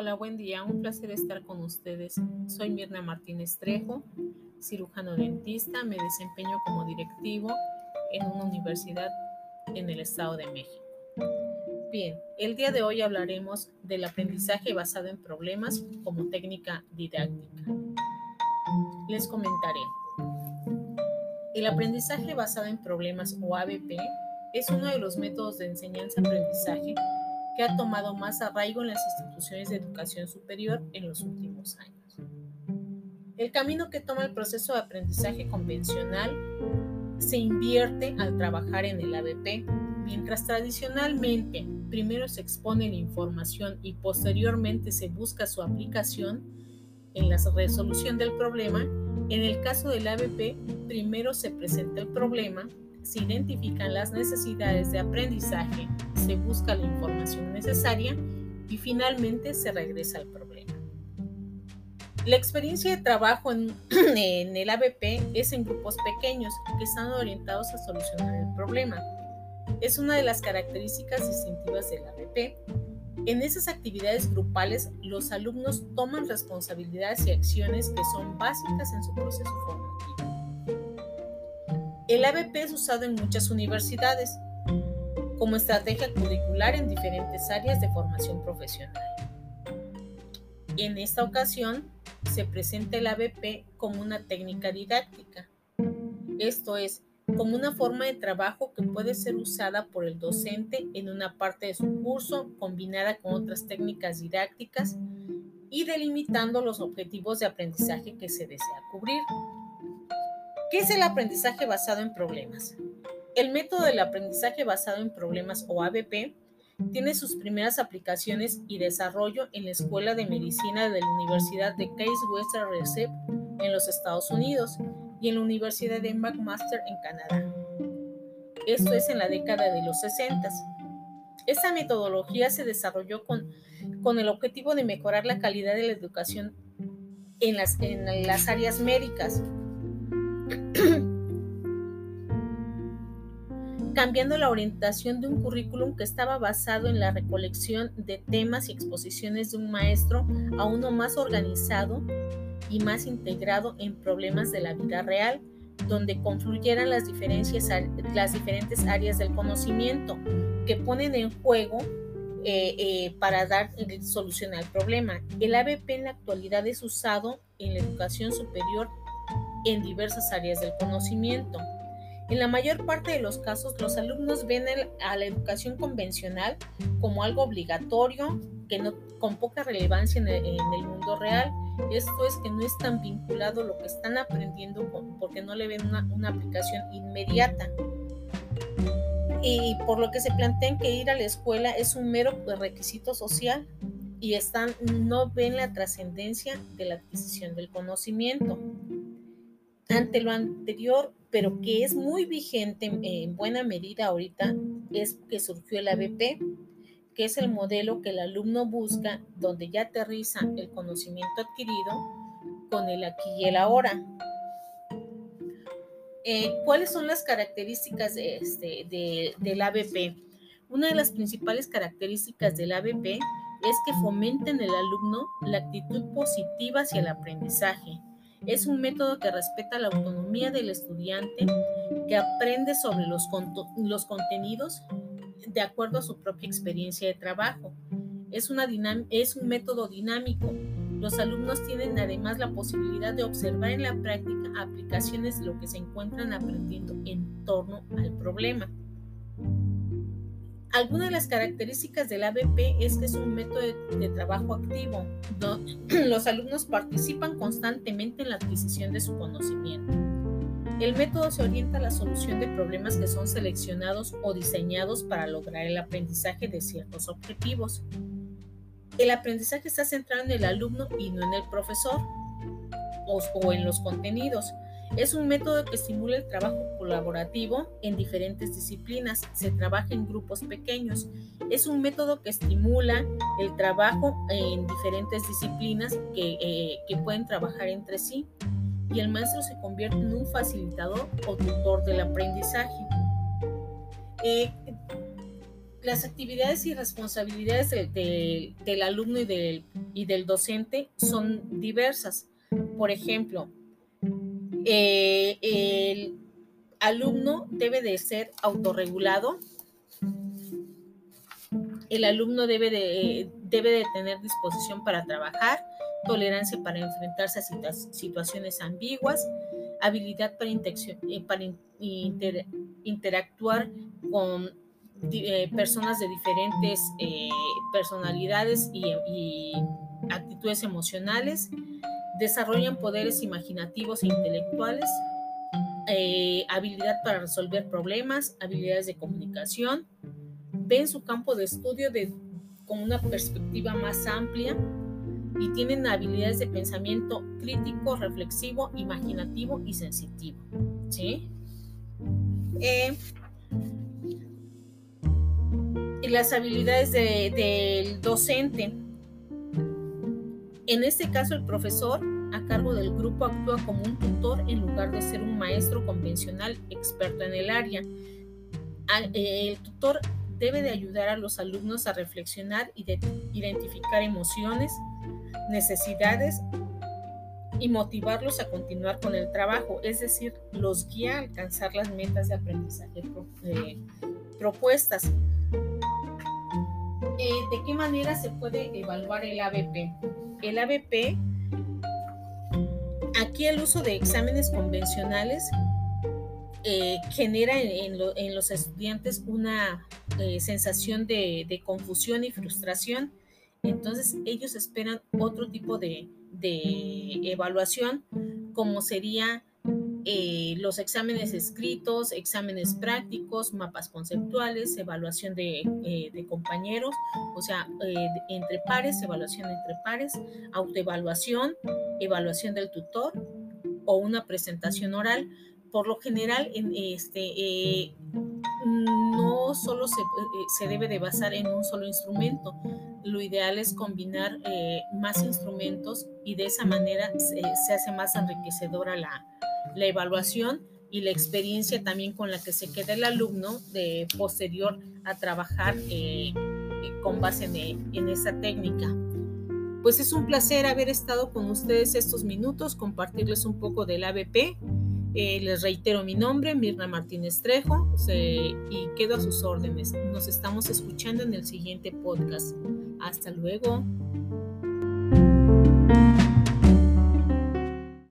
Hola, buen día. Un placer estar con ustedes. Soy Mirna Martínez Trejo, cirujano dentista. Me desempeño como directivo en una universidad en el Estado de México. Bien, el día de hoy hablaremos del aprendizaje basado en problemas como técnica didáctica. Les comentaré. El aprendizaje basado en problemas o ABP es uno de los métodos de enseñanza-aprendizaje ha tomado más arraigo en las instituciones de educación superior en los últimos años. El camino que toma el proceso de aprendizaje convencional se invierte al trabajar en el ABP, mientras tradicionalmente primero se expone la información y posteriormente se busca su aplicación en la resolución del problema, en el caso del ABP primero se presenta el problema, se identifican las necesidades de aprendizaje, se busca la información necesaria y finalmente se regresa al problema. La experiencia de trabajo en, el ABP es en grupos pequeños que están orientados a solucionar el problema. Es una de las características distintivas del ABP. En esas actividades grupales, los alumnos toman responsabilidades y acciones que son básicas en su proceso formativo. El ABP es usado en muchas universidades como estrategia curricular en diferentes áreas de formación profesional. En esta ocasión se presenta el ABP como una técnica didáctica, esto es, como una forma de trabajo que puede ser usada por el docente en una parte de su curso combinada con otras técnicas didácticas y delimitando los objetivos de aprendizaje que se desea cubrir. ¿Qué es el aprendizaje basado en problemas? El método del aprendizaje basado en problemas o ABP tiene sus primeras aplicaciones y desarrollo en la Escuela de Medicina de la Universidad de Case Western Reserve en los Estados Unidos y en la Universidad de McMaster en Canadá. Esto es en la década de los 60. Esta metodología se desarrolló con, con el objetivo de mejorar la calidad de la educación en las, en las áreas médicas, cambiando la orientación de un currículum que estaba basado en la recolección de temas y exposiciones de un maestro a uno más organizado y más integrado en problemas de la vida real, donde confluyeran las, diferencias, las diferentes áreas del conocimiento que ponen en juego eh, eh, para dar solución al problema. El ABP en la actualidad es usado en la educación superior en diversas áreas del conocimiento. En la mayor parte de los casos, los alumnos ven a la educación convencional como algo obligatorio, que no, con poca relevancia en el, mundo real. Esto es que no es tan vinculado lo que están aprendiendo porque no le ven una, una aplicación inmediata. Y por lo que se plantean que ir a la escuela es un mero requisito social y están, no ven la trascendencia de la adquisición del conocimiento. Ante lo anterior, pero que es muy vigente en, buena medida ahorita, es que surgió el ABP, que es el modelo que el alumno busca, donde ya aterriza el conocimiento adquirido con el aquí y el ahora. Eh, ¿Cuáles son las características de este, de, del ABP? Una de las principales características del ABP es que fomenta en el alumno la actitud positiva hacia el aprendizaje, es un método que respeta la autonomía del estudiante, que aprende sobre los, contenidos de acuerdo a su propia experiencia de trabajo. Es, es un método dinámico. Los alumnos tienen además la posibilidad de observar en la práctica aplicaciones de lo que se encuentran aprendiendo en torno al problema. Algunas de las características del ABP es que es un método de, trabajo activo. Los alumnos participan constantemente en la adquisición de su conocimiento. El método se orienta a la solución de problemas que son seleccionados o diseñados para lograr el aprendizaje de ciertos objetivos. El aprendizaje está centrado en el alumno y no en el profesor o en los contenidos. Es un método que estimula el trabajo colaborativo en diferentes disciplinas. Se trabaja en grupos pequeños. Es un método que estimula el trabajo en diferentes disciplinas que, eh, pueden trabajar entre sí. Y el maestro se convierte en un facilitador o tutor del aprendizaje. Eh, las actividades y responsabilidades del alumno y del, y del, docente son diversas. Por ejemplo, eh, el alumno debe de ser autorregulado, el alumno debe de, debe de tener disposición para trabajar, tolerancia para enfrentarse a situaciones ambiguas, habilidad para, eh, interactuar con eh, personas de diferentes personalidades y, actitudes emocionales, desarrollan poderes imaginativos e intelectuales, habilidad para resolver problemas, habilidades de comunicación, ven su campo de estudio con una perspectiva más amplia y tienen habilidades de pensamiento crítico, reflexivo, imaginativo y sensitivo. ¿sí? Eh, y las habilidades del docente. En este caso, el profesor a cargo del grupo actúa como un tutor en lugar de ser un maestro convencional experto en el área. El tutor debe de ayudar a los alumnos a reflexionar y de identificar emociones, necesidades y motivarlos a continuar con el trabajo, es decir, los guía a alcanzar las metas de aprendizaje eh, propuestas. Eh, ¿De qué manera se puede evaluar el ABP? El ABP, aquí el uso de exámenes convencionales eh, genera en, los estudiantes una eh, sensación de, confusión y frustración. Entonces ellos esperan otro tipo de, evaluación, como sería eh, los exámenes escritos, exámenes prácticos, mapas conceptuales, evaluación de, compañeros, o sea, entre pares, evaluación entre pares, autoevaluación, evaluación del tutor o una presentación oral por lo general este, eh, no solo se, eh, se, debe de basar en un solo instrumento. Lo ideal es combinar eh, más instrumentos y de esa manera se, hace más enriquecedora la, la, evaluación y la experiencia también con la que se queda el alumno de posterior a trabajar con base en, en esa técnica. Pues es un placer haber estado con ustedes estos minutos, compartirles un poco del ABP eh, les reitero mi nombre, Mirna Martínez Trejo, y quedo a sus órdenes. Nos estamos escuchando en el siguiente podcast. Hasta luego.